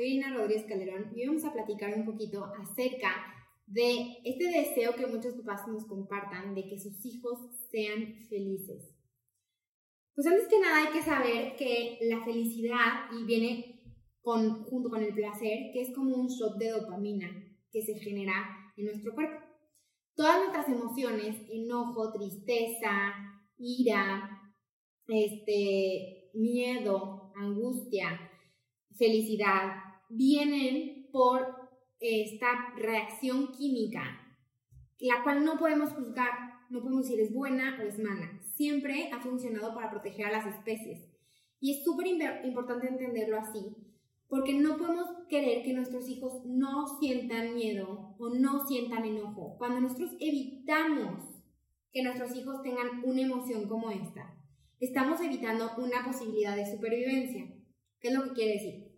Soy Irina Rodríguez Calderón y vamos a platicar un poquito acerca de este deseo que muchos papás nos compartan de que sus hijos sean felices. Pues antes que nada hay que saber que la felicidad y viene junto con el placer, que es como un shot de dopamina que se genera en nuestro cuerpo. Todas nuestras emociones, enojo, tristeza, ira, este, miedo, angustia, felicidad, vienen por esta reacción química, la cual no podemos juzgar, no podemos decir es buena o es mala. Siempre ha funcionado para proteger a las especies. Y es súper importante entenderlo así, porque no podemos querer que nuestros hijos no sientan miedo o no sientan enojo. Cuando nosotros evitamos que nuestros hijos tengan una emoción como esta, estamos evitando una posibilidad de supervivencia. ¿Qué es lo que quiere decir?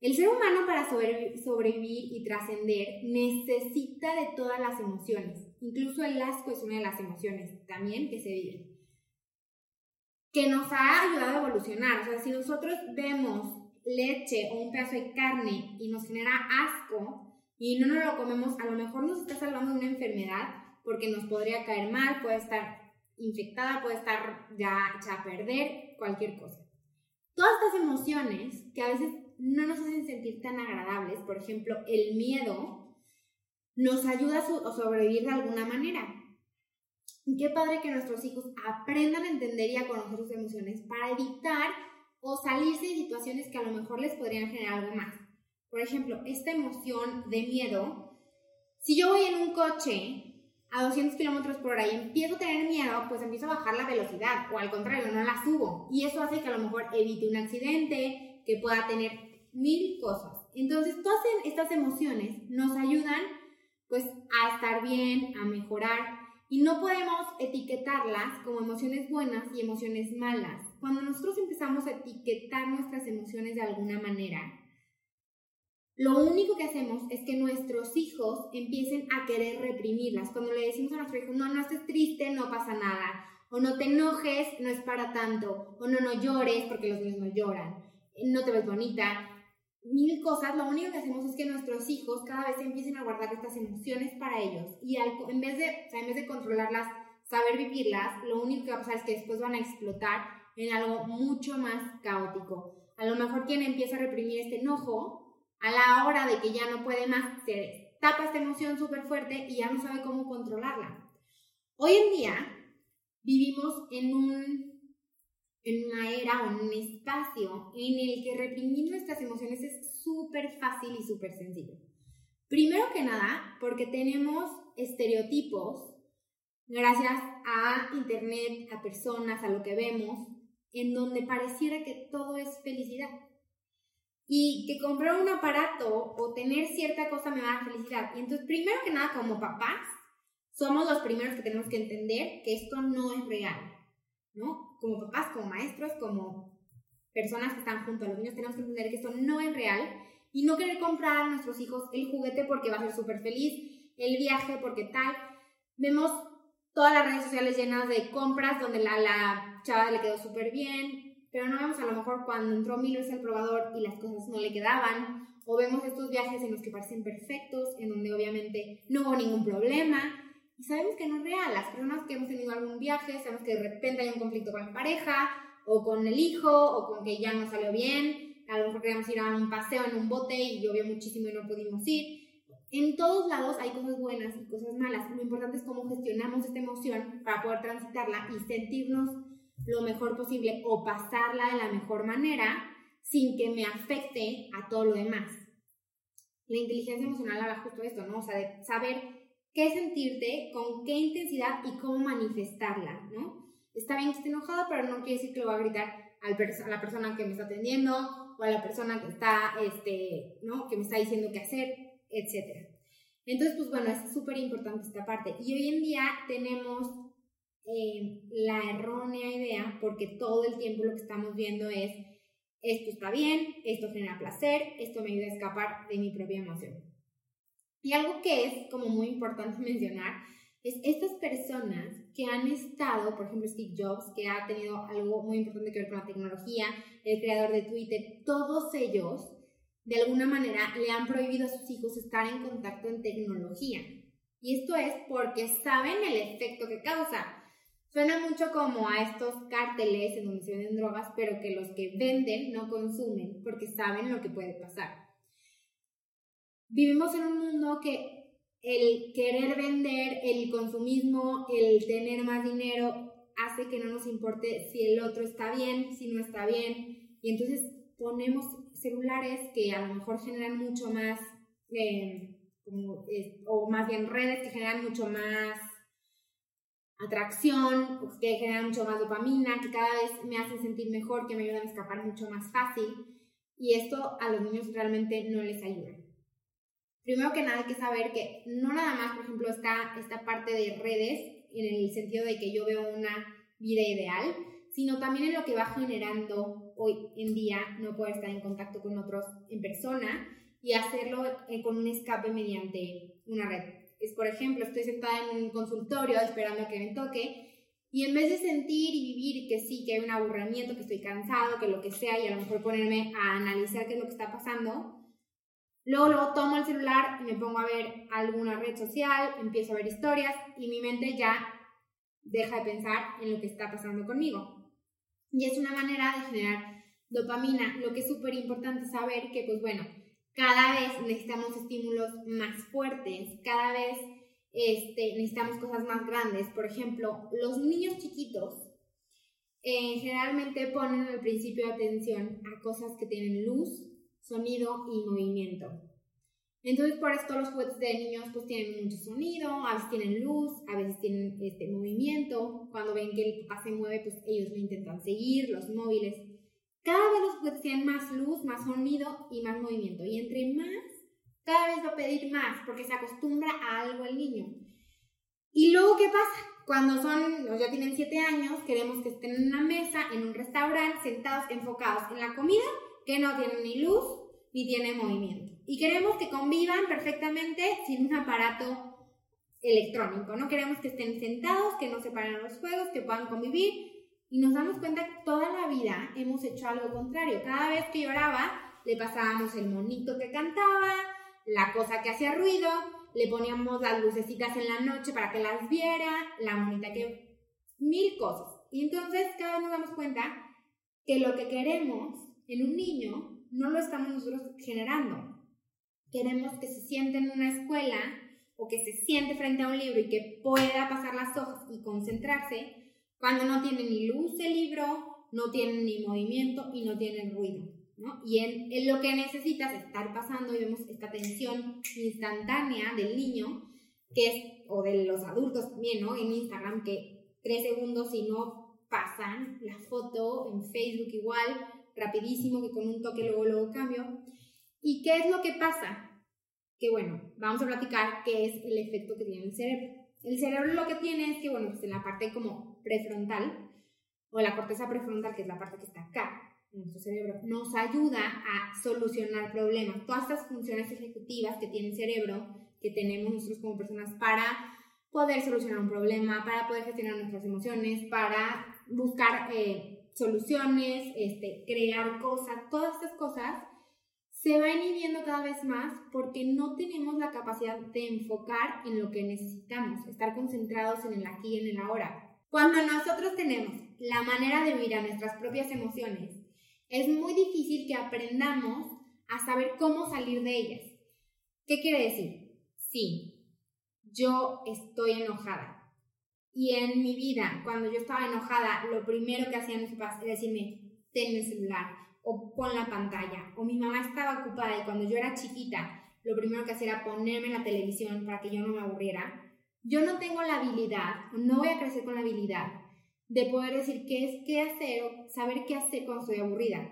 El ser humano para sobrevivir y trascender necesita de todas las emociones. Incluso el asco es una de las emociones también que se viven. Que nos ha ayudado a evolucionar. O sea, si nosotros vemos leche o un pedazo de carne y nos genera asco y no nos lo comemos, a lo mejor nos está salvando de una enfermedad porque nos podría caer mal, puede estar infectada, puede estar ya hecha a perder, cualquier cosa. Todas estas emociones que a veces no nos hacen sentir tan agradables, por ejemplo, el miedo, nos ayuda a, sobrevivir de alguna manera. Qué padre que nuestros hijos aprendan a entender y a conocer sus emociones para evitar o salirse de situaciones que a lo mejor les podrían generar algo más. Por ejemplo, esta emoción de miedo, si yo voy en un coche a 200 kilómetros por hora y empiezo a tener miedo, pues empiezo a bajar la velocidad o al contrario, no la subo. Y eso hace que a lo mejor evite un accidente, que pueda tener mil cosas. Entonces, todas estas emociones nos ayudan pues a estar bien, a mejorar y no podemos etiquetarlas como emociones buenas y emociones malas. Cuando nosotros empezamos a etiquetar nuestras emociones de alguna manera, lo único que hacemos es que nuestros hijos empiecen a querer reprimirlas. Cuando le decimos a nuestro hijo, no, no estés triste, no pasa nada. O no te enojes, no es para tanto. O no, no llores, porque los niños no lloran. No te ves bonita mil cosas, lo único que hacemos es que nuestros hijos cada vez empiecen a guardar estas emociones para ellos y en, vez de, en vez de controlarlas, saber vivirlas, lo único que va es que después van a explotar en algo mucho más caótico. A lo mejor quien empieza a reprimir este enojo, a la hora de que ya no puede más, se tapa esta emoción súper fuerte y ya no sabe cómo controlarla. Hoy en día vivimos en un en una era o en un espacio en el que reprimir nuestras emociones es súper fácil y súper sencillo. Primero que nada, porque tenemos estereotipos gracias a internet, a personas, a lo que vemos, en donde pareciera que todo es felicidad. Y que comprar un aparato o tener cierta cosa me da felicidad. Y entonces, primero que nada, como papás, somos los primeros que tenemos que entender que esto no es real. ¿No? Como papás, como maestros, como personas que están junto a los niños, tenemos que entender que esto no es real y no querer comprar a nuestros hijos el juguete porque va a ser súper feliz, el viaje porque tal. Vemos todas las redes sociales llenas de compras donde la, la chava le quedó súper bien, pero no vemos a lo mejor cuando entró Milo al probador y las cosas no le quedaban, o vemos estos viajes en los que parecen perfectos, en donde obviamente no hubo ningún problema, y sabemos que no es real. Las personas que hemos tenido algún viaje, sabemos que de repente hay un conflicto con la pareja, o con el hijo, o con que ya no salió bien. A lo mejor queríamos ir a un paseo en un bote y llovió muchísimo y no pudimos ir. En todos lados hay cosas buenas y cosas malas. Lo importante es cómo gestionamos esta emoción para poder transitarla y sentirnos lo mejor posible o pasarla de la mejor manera sin que me afecte a todo lo demás. La inteligencia emocional habla justo de esto, ¿no? O sea, de saber qué sentirte, con qué intensidad y cómo manifestarla, ¿no? Está bien que esté enojado, pero no quiere decir que lo va a gritar a la persona que me está atendiendo o a la persona que está, este, ¿no? Que me está diciendo qué hacer, etc. Entonces, pues bueno, es súper importante esta parte. Y hoy en día tenemos eh, la errónea idea, porque todo el tiempo lo que estamos viendo es, esto está bien, esto genera placer, esto me ayuda a escapar de mi propia emoción. Y algo que es como muy importante mencionar es estas personas que han estado, por ejemplo Steve Jobs, que ha tenido algo muy importante que ver con la tecnología, el creador de Twitter, todos ellos de alguna manera le han prohibido a sus hijos estar en contacto en tecnología. Y esto es porque saben el efecto que causa. Suena mucho como a estos cárteles en donde se venden drogas, pero que los que venden no consumen porque saben lo que puede pasar. Vivimos en un mundo que el querer vender, el consumismo, el tener más dinero hace que no nos importe si el otro está bien, si no está bien. Y entonces ponemos celulares que a lo mejor generan mucho más, eh, o más bien redes que generan mucho más atracción, que generan mucho más dopamina, que cada vez me hacen sentir mejor, que me ayudan a escapar mucho más fácil. Y esto a los niños realmente no les ayuda. Primero que nada hay que saber que no nada más, por ejemplo, está esta parte de redes, en el sentido de que yo veo una vida ideal, sino también en lo que va generando hoy en día no poder estar en contacto con otros en persona y hacerlo eh, con un escape mediante una red. Es, por ejemplo, estoy sentada en un consultorio esperando a que me toque y en vez de sentir y vivir que sí, que hay un aburrimiento, que estoy cansado, que lo que sea, y a lo mejor ponerme a analizar qué es lo que está pasando, luego, luego tomo el celular y me pongo a ver alguna red social, empiezo a ver historias y mi mente ya deja de pensar en lo que está pasando conmigo. Y es una manera de generar dopamina. Lo que es súper importante saber que, pues bueno, cada vez necesitamos estímulos más fuertes, cada vez este, necesitamos cosas más grandes. Por ejemplo, los niños chiquitos eh, generalmente ponen el principio atención a cosas que tienen luz, sonido y movimiento. Entonces, por esto los juguetes de niños pues tienen mucho sonido, a veces tienen luz, a veces tienen este movimiento. Cuando ven que el papá se mueve, pues ellos lo intentan seguir, los móviles. Cada vez los juguetes tienen más luz, más sonido y más movimiento. Y entre más, cada vez va a pedir más porque se acostumbra a algo el niño. Y luego, ¿qué pasa? Cuando son, ya tienen 7 años, queremos que estén en una mesa, en un restaurante, sentados, enfocados en la comida, que no tienen ni luz ni tienen movimiento. Y queremos que convivan perfectamente sin un aparato electrónico, ¿no? Queremos que estén sentados, que no se paren los juegos, que puedan convivir y nos damos cuenta que toda la vida hemos hecho algo contrario. Cada vez que lloraba, le pasábamos el monito que cantaba, la cosa que hacía ruido, le poníamos las lucecitas en la noche para que las viera, la monita que... mil cosas. Y entonces cada vez nos damos cuenta que lo que queremos en un niño no lo estamos nosotros generando. Queremos que se siente en una escuela o que se siente frente a un libro y que pueda pasar las hojas y concentrarse cuando no tiene ni luz el libro, no tiene ni movimiento y no tiene ruido. ¿no? Y en, lo que necesitas estar pasando y vemos esta tensión instantánea del niño, que es, o de los adultos también, ¿no? En Instagram, que tres segundos y no pasan la foto, en Facebook igual, rapidísimo, que con un toque luego, luego cambio. ¿Y qué es lo que pasa? Que bueno, vamos a platicar qué es el efecto que tiene el cerebro. El cerebro lo que tiene es que, bueno, pues en la parte como prefrontal, o la corteza prefrontal, que es la parte que está acá, en nuestro cerebro, nos ayuda a solucionar problemas. Todas estas funciones ejecutivas que tiene el cerebro, que tenemos nosotros como personas para poder solucionar un problema, para poder gestionar nuestras emociones, para buscar eh, soluciones, este, crear cosas, todas estas cosas se va inhibiendo cada vez más porque no tenemos la capacidad de enfocar en lo que necesitamos, estar concentrados en el aquí y en el ahora. Cuando nosotros tenemos la manera de mirar nuestras propias emociones, es muy difícil que aprendamos a saber cómo salir de ellas. ¿Qué quiere decir? Sí, yo estoy enojada. Y en mi vida, cuando yo estaba enojada, lo primero que hacían mis papás era decirme, ten el celular, o con la pantalla, o mi mamá estaba ocupada y cuando yo era chiquita, lo primero que hacía era ponerme la televisión para que yo no me aburriera, yo no tengo la habilidad, no voy a crecer con la habilidad de poder decir qué es qué hacer o saber qué hacer cuando estoy aburrida.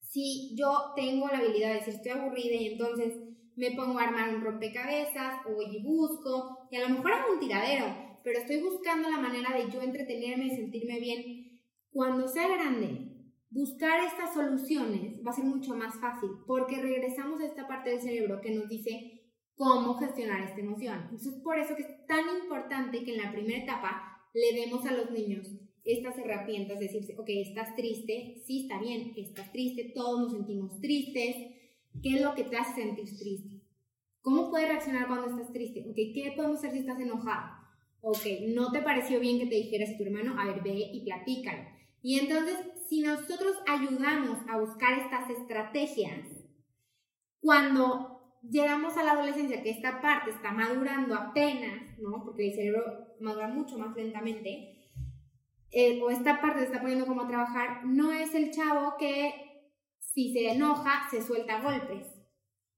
Si yo tengo la habilidad de decir estoy aburrida y entonces me pongo a armar un rompecabezas o y busco, y a lo mejor hago un tiradero, pero estoy buscando la manera de yo entretenerme y sentirme bien. Cuando sea grande, buscar estas soluciones va a ser mucho más fácil, porque regresamos a esta parte del cerebro que nos dice cómo gestionar esta emoción. Entonces, por eso que es tan importante que en la primera etapa le demos a los niños estas herramientas, decirse, ok, estás triste, sí está bien, estás triste, todos nos sentimos tristes, ¿qué es lo que te hace sentir triste? ¿Cómo puedes reaccionar cuando estás triste? Ok, ¿qué podemos hacer si estás enojado? Ok, ¿no te pareció bien que te dijeras a tu hermano? A ver, ve y platícalo. Y entonces, si nosotros ayudamos a buscar estas estrategias, cuando llegamos a la adolescencia, que esta parte está madurando apenas, ¿no? Porque el cerebro madura mucho más lentamente, eh, o esta parte se está poniendo como a trabajar, no es el chavo que si se enoja se suelta golpes.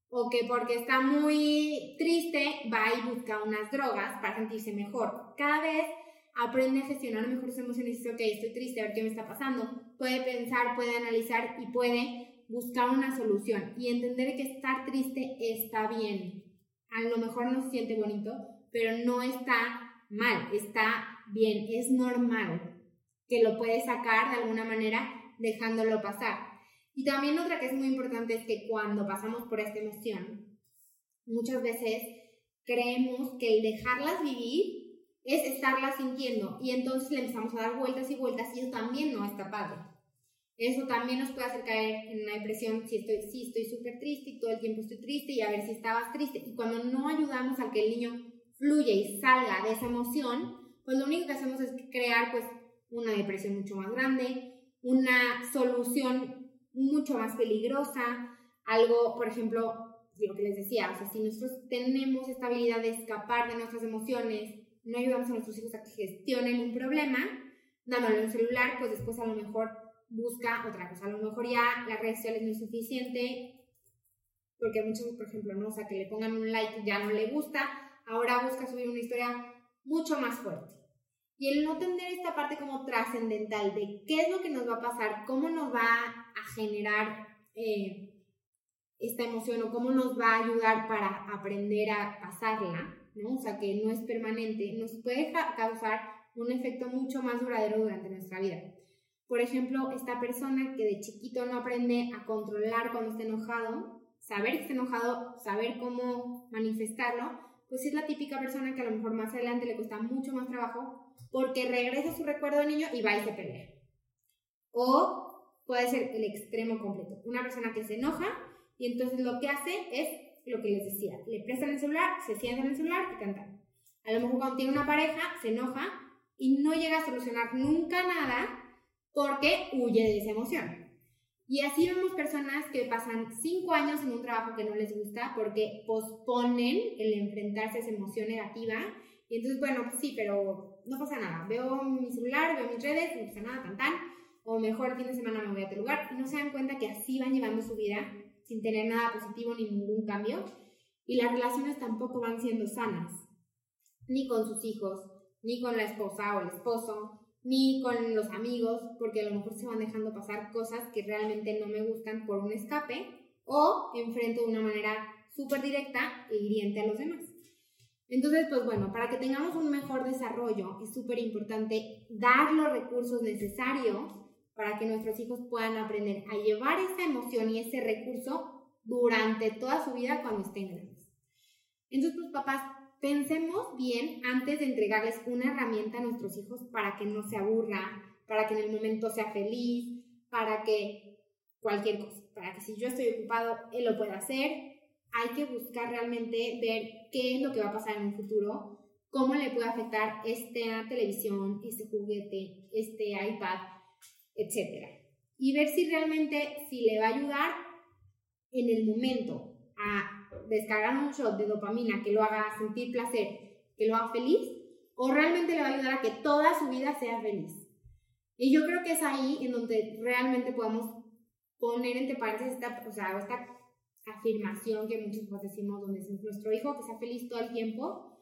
O que porque está muy triste va y busca unas drogas para sentirse mejor. Cada vez aprende a gestionar mejor sus emociones y dice, ok, estoy triste, a ver qué me está pasando. Puede pensar, puede analizar y puede buscar una solución y entender que estar triste está bien. A lo mejor no se siente bonito, pero no está mal, está bien, es normal que lo puedes sacar de alguna manera dejándolo pasar. Y también otra que es muy importante es que cuando pasamos por esta emoción, muchas veces creemos que el dejarlas vivir es estarlas sintiendo y entonces le empezamos a dar vueltas y vueltas y eso también no está padre. Eso también nos puede hacer caer en una depresión si estoy sí estoy súper triste y todo el tiempo estoy triste y a ver si estabas triste. Y cuando no ayudamos a que el niño fluya y salga de esa emoción, pues lo único que hacemos es crear pues una depresión mucho más grande, una solución mucho más peligrosa, algo, por ejemplo, lo que les decía, o sea, si nosotros tenemos esta habilidad de escapar de nuestras emociones, no ayudamos a nuestros hijos a que gestionen un problema, dándole un celular, pues después a lo mejor busca otra cosa, a lo mejor ya las redes sociales no es suficiente, porque muchos, por ejemplo, no, o sea, que le pongan un like ya no le gusta, ahora busca subir una historia mucho más fuerte. Y el no tener esta parte como trascendental de qué es lo que nos va a pasar, cómo nos va a generar eh, esta emoción o cómo nos va a ayudar para aprender a pasarla, ¿no? O sea, que no es permanente, nos puede causar un efecto mucho más duradero durante nuestra vida. Por ejemplo, esta persona que de chiquito no aprende a controlar cuando está enojado, saber que está enojado, saber cómo manifestarlo, pues es la típica persona que a lo mejor más adelante le cuesta mucho más trabajo porque regresa su recuerdo de niño y va y se pelea. O puede ser el extremo completo. Una persona que se enoja y entonces lo que hace es lo que les decía, le prestan el celular, se sientan en el celular y cantan. A lo mejor cuando tiene una pareja se enoja y no llega a solucionar nunca nada porque huye de esa emoción. Y así vemos personas que pasan cinco años en un trabajo que no les gusta porque posponen el enfrentarse a esa emoción negativa y entonces, bueno, pues sí, pero no pasa nada. Veo mi celular, veo mis redes, no pasa nada, tan tan. O mejor fin de semana me voy a otro lugar. Y no se dan cuenta que así van llevando su vida sin tener nada positivo ni ningún cambio. Y las relaciones tampoco van siendo sanas. Ni con sus hijos, ni con la esposa o el esposo, ni con los amigos, porque a lo mejor se van dejando pasar cosas que realmente no me gustan por un escape o enfrento de una manera súper directa e hiriente a los demás. Entonces, pues bueno, para que tengamos un mejor desarrollo es súper importante dar los recursos necesarios para que nuestros hijos puedan aprender a llevar esa emoción y ese recurso durante toda su vida cuando estén grandes. Entonces, pues papás, pensemos bien antes de entregarles una herramienta a nuestros hijos para que no se aburra, para que en el momento sea feliz, para que cualquier cosa, para que si yo estoy ocupado, él lo pueda hacer, hay que buscar realmente ver qué es lo que va a pasar en un futuro, cómo le puede afectar esta televisión, este juguete, este iPad, etc. Y ver si realmente, si le va a ayudar en el momento a descargar un shot de dopamina que lo haga sentir placer, que lo haga feliz, o realmente le va a ayudar a que toda su vida sea feliz. Y yo creo que es ahí en donde realmente podemos poner entre paréntesis esta, o sea, esta afirmación que muchos pues decimos, donde es nuestro hijo que sea feliz todo el tiempo,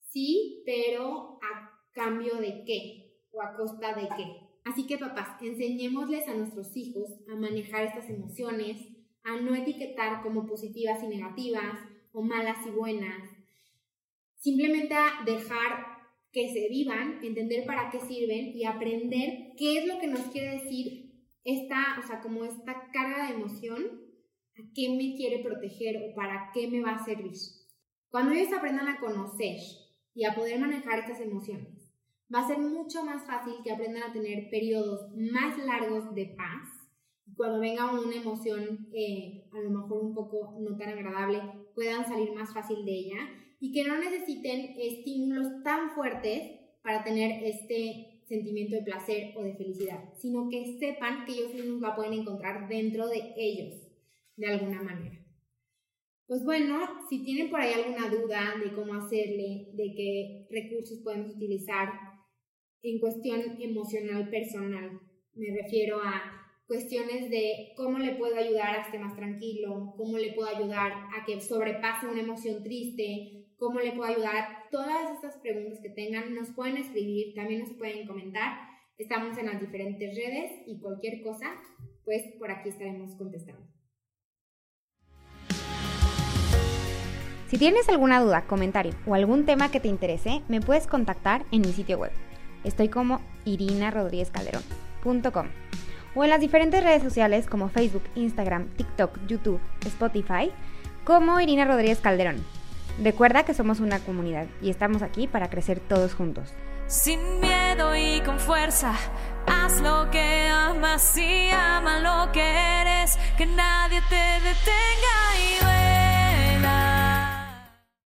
sí, pero a cambio de qué o a costa de qué. Así que papás, enseñémosles a nuestros hijos a manejar estas emociones, a no etiquetar como positivas y negativas o malas y buenas. Simplemente a dejar que se vivan, entender para qué sirven y aprender qué es lo que nos quiere decir esta, o sea, como esta carga de emoción, a qué me quiere proteger o para qué me va a servir. Cuando ellos aprendan a conocer y a poder manejar estas emociones, va a ser mucho más fácil que aprendan a tener periodos más largos de paz. Cuando venga una emoción eh, a lo mejor un poco no tan agradable, puedan salir más fácil de ella y que no necesiten estímulos tan fuertes para tener este sentimiento de placer o de felicidad, sino que sepan que ellos mismos la pueden encontrar dentro de ellos, de alguna manera. Pues bueno, si tienen por ahí alguna duda de cómo hacerle, de qué recursos podemos utilizar en cuestión emocional personal, me refiero a cuestiones de cómo le puedo ayudar a que esté más tranquilo, cómo le puedo ayudar a que sobrepase una emoción triste, cómo le puedo ayudar. Todas estas preguntas que tengan nos pueden escribir, también nos pueden comentar. Estamos en las diferentes redes y cualquier cosa, pues por aquí estaremos contestando. Si tienes alguna duda, comentario o algún tema que te interese, me puedes contactar en mi sitio web. Estoy como irinarodríguezcalderón.com o en las diferentes redes sociales como Facebook, Instagram, TikTok, YouTube, Spotify, como Irina Rodríguez Calderón. Recuerda que somos una comunidad y estamos aquí para crecer todos juntos. Sin miedo y con fuerza, haz lo que amas y ama lo que eres, que nadie te detenga y